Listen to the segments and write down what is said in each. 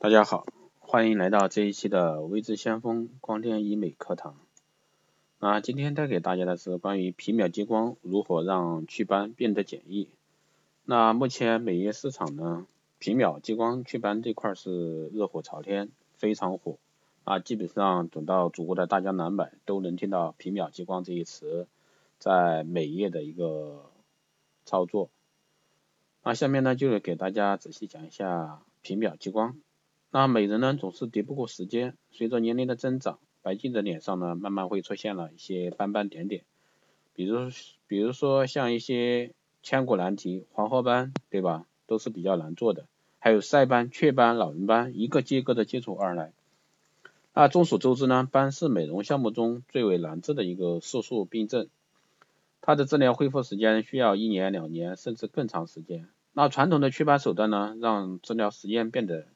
大家好，欢迎来到这一期的微知先锋光电医美课堂。那今天带给大家的是关于皮秒激光如何让祛斑变得简易。那目前美业市场呢，皮秒激光祛斑这块是热火朝天，非常火。啊，基本上走到祖国的大江南北都能听到皮秒激光这一词在美业的一个操作。那下面呢，就是给大家仔细讲一下皮秒激光。那美人呢总是敌不过时间，随着年龄的增长，白净的脸上呢慢慢会出现了一些斑斑点点，比如比如说像一些千古难题黄褐斑，对吧？都是比较难做的，还有晒斑、雀斑、老人斑，一个接一个的接踵而来。那众所周知呢，斑是美容项目中最为难治的一个色素病症，它的治疗恢复时间需要一年、两年甚至更长时间。那传统的祛斑手段呢，让治疗时间变得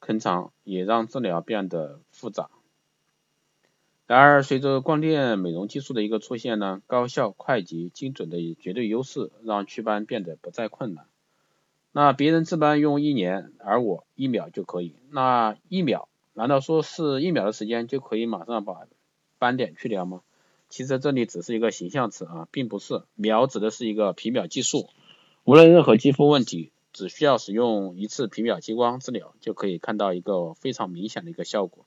坑长也让治疗变得复杂。然而，随着光电美容技术的一个出现呢，高效、快捷、精准的绝对优势，让祛斑变得不再困难。那别人治斑用一年，而我一秒就可以。那一秒，难道说是一秒的时间就可以马上把斑点去掉吗？其实这里只是一个形象词啊，并不是。秒指的是一个皮秒技术，无论任何肌肤问题。只需要使用一次皮秒激光治疗，就可以看到一个非常明显的一个效果。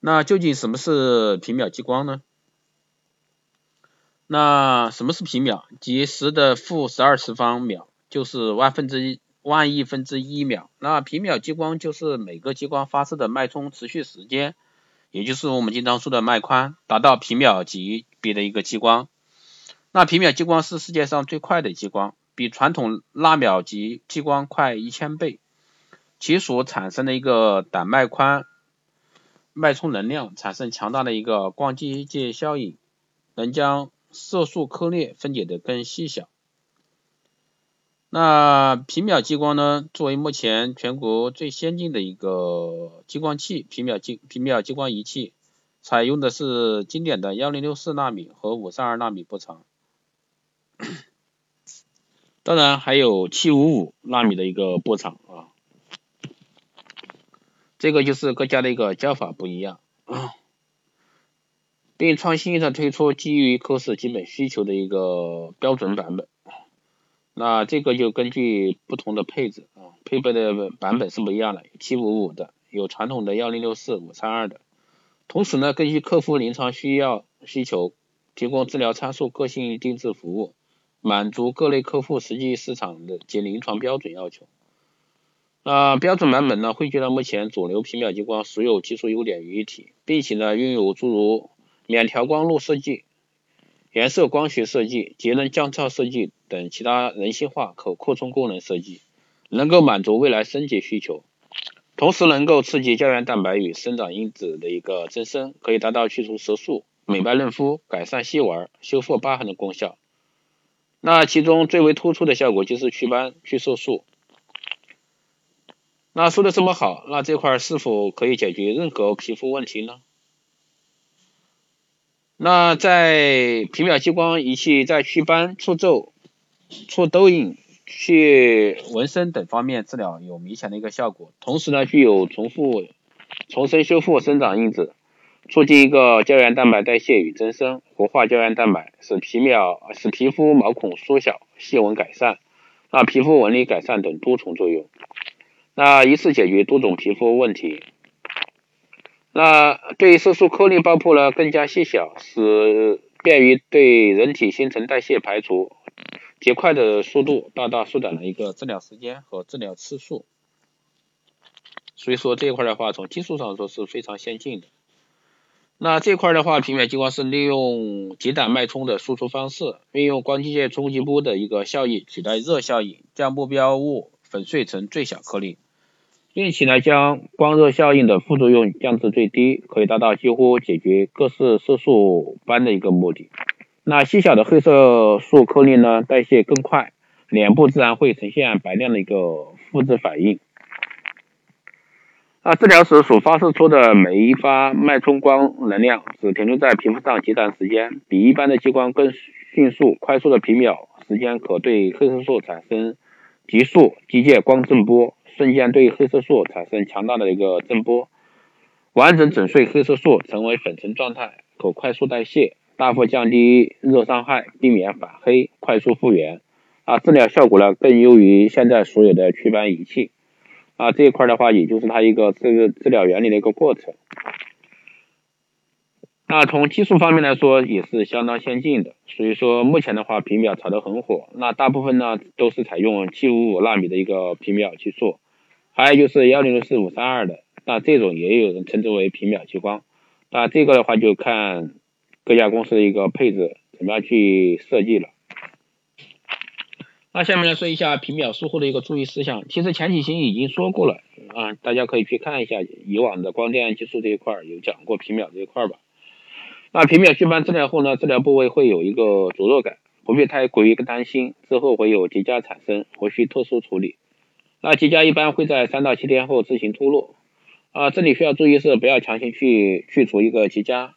那究竟什么是皮秒激光呢？那什么是皮秒？即十的负十二次方秒，就是万分之一万亿分之一秒。那皮秒激光就是每个激光发射的脉冲持续时间，也就是我们经常说的脉宽，达到皮秒级别的一个激光。那皮秒激光是世界上最快的激光。比传统纳秒级激光快一千倍，其所产生的一个胆脉宽脉冲能量产生强大的一个光机械效应，能将色素颗粒分解的更细小。那皮秒激光呢，作为目前全国最先进的一个激光器，皮秒激皮秒激光仪器，采用的是经典的幺零六四纳米和五三二纳米波长。当然还有七五五纳米的一个波长啊，这个就是各家的一个叫法不一样，并创新的推出基于科室基本需求的一个标准版本。那这个就根据不同的配置啊，配备的版本是不一样的，七五五的，有传统的幺零六四、五三二的。同时呢，根据客户临床需要需求，提供治疗参数个性定制服务。满足各类客户实际市场的及临床标准要求。那标准版本呢，汇聚了目前主流皮秒激光所有技术优点于一体，并且呢，拥有诸如免调光路设计、颜色光学设计、节能降噪设计等其他人性化可扩充功能设计，能够满足未来升级需求，同时能够刺激胶原蛋白与生长因子的一个增生，可以达到去除色素、美白嫩肤、改善细纹、修复疤痕的功效。那其中最为突出的效果就是祛斑、去色素。那说的这么好，那这块是否可以解决任何皮肤问题呢？那在皮秒激光仪器在祛斑、除皱、除痘印、去纹身等方面治疗有明显的一个效果，同时呢具有重复、重生修复生长因子。促进一个胶原蛋白代谢与增生，活化胶原蛋白，使皮秒使皮肤毛孔缩小、细纹改善，那皮肤纹理改善等多重作用，那一次解决多种皮肤问题。那对于色素颗粒爆破呢更加细小，使便于对人体新陈代谢排除，结块的速度大大缩短了一个治疗时间和治疗次数。所以说这一块的话，从技术上说是非常先进的。那这块的话，皮秒激光是利用极短脉冲的输出方式，运用光机械冲击波的一个效应取代热效应，将目标物粉碎成最小颗粒，并且呢将光热效应的副作用降至最低，可以达到几乎解决各式色素斑的一个目的。那细小的黑色素颗粒呢代谢更快，脸部自然会呈现白亮的一个复制反应。那治疗时所发射出的每一发脉冲光能量只停留在皮肤上极短时间，比一般的激光更迅速、快速的皮秒时间，可对黑色素产生急速机械光震波，瞬间对黑色素产生强大的一个震波，完整整碎黑色素成为粉尘状态，可快速代谢，大幅降低热伤害，避免反黑，快速复原。啊，治疗效果呢更优于现在所有的祛斑仪器。啊，这一块的话，也就是它一个这个治疗原理的一个过程。那从技术方面来说，也是相当先进的。所以说，目前的话，皮秒炒得很火。那大部分呢，都是采用七五五纳米的一个皮秒技术，还有就是幺零六四五三二的。那这种也有人称之为皮秒激光。那这个的话，就看各家公司的一个配置怎么样去设计了。那下面来说一下皮秒术后的一个注意事项。其实前几期已经说过了啊，大家可以去看一下以往的光电技术这一块有讲过皮秒这一块吧。那皮秒祛斑治疗后呢，治疗部位会有一个灼热感，不必太过于担心之后会有结痂产生，无需特殊处理。那结痂一般会在三到七天后自行脱落。啊，这里需要注意是不要强行去去除一个结痂。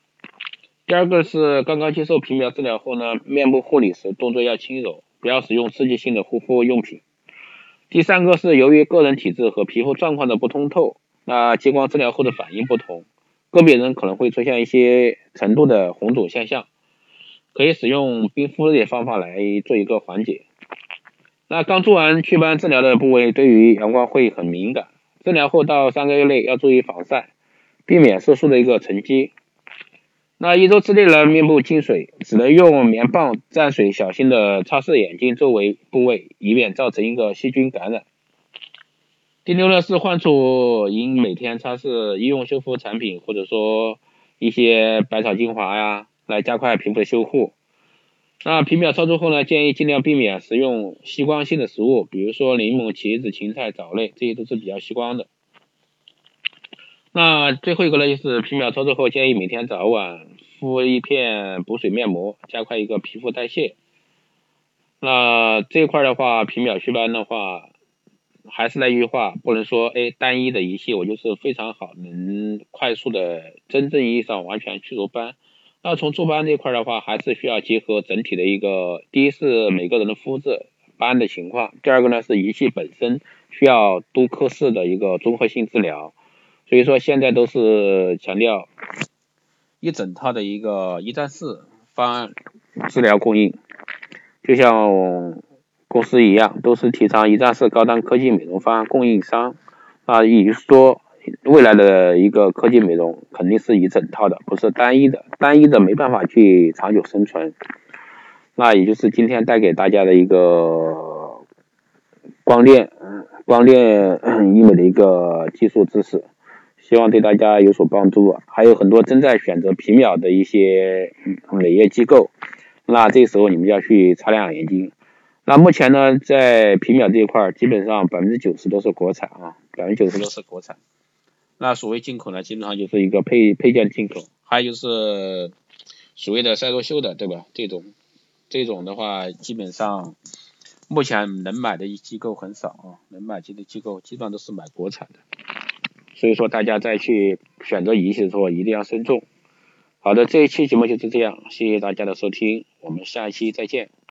第二个是刚刚接受皮秒治疗后呢，面部护理时动作要轻柔，不要使用刺激性的护肤用品。第三个是由于个人体质和皮肤状况的不通透，那激光治疗后的反应不同。个别人可能会出现一些程度的红肿现象，可以使用冰敷的方法来做一个缓解。那刚做完祛斑治疗的部位对于阳光会很敏感，治疗后到三个月内要注意防晒，避免色素的一个沉积。那一周之内呢，面部进水只能用棉棒蘸水，小心的擦拭眼睛周围部位，以免造成一个细菌感染。第六呢是患处应每天擦拭医用修复产品，或者说一些百草精华呀，来加快皮肤的修复。那皮秒操作后呢，建议尽量避免食用吸光性的食物，比如说柠檬、茄子、芹菜、藻类，这些都是比较吸光的。那最后一个呢，就是皮秒操作后建议每天早晚敷一片补水面膜，加快一个皮肤代谢。那这一块的话，皮秒祛斑的话。还是那句话，不能说哎，单一的仪器我就是非常好，能快速的真正意义上完全去除斑。那从做斑这块的话，还是需要结合整体的一个，第一是每个人的肤质、斑的情况，第二个呢是仪器本身需要多科室的一个综合性治疗。所以说现在都是强调一整套的一个一站式方案治疗供应，就像。公司一样，都是提倡一站式高端科技美容方案供应商啊，也就是说，未来的一个科技美容肯定是一整套的，不是单一的，单一的没办法去长久生存。那也就是今天带给大家的一个光电，光电医美的一个技术知识，希望对大家有所帮助。还有很多正在选择皮秒的一些美业机构，那这时候你们要去擦亮眼睛。那目前呢，在皮秒这一块，基本上百分之九十都是国产啊，百分之九十都是国产。那所谓进口呢，基本上就是一个配配件进口，还有就是所谓的赛洛秀的，对吧？这种这种的话，基本上目前能买的机构很少啊，能买机的机构基本上都是买国产的。所以说大家再去选择仪器的时候一定要慎重。好的，这一期节目就是这样，谢谢大家的收听，我们下一期再见。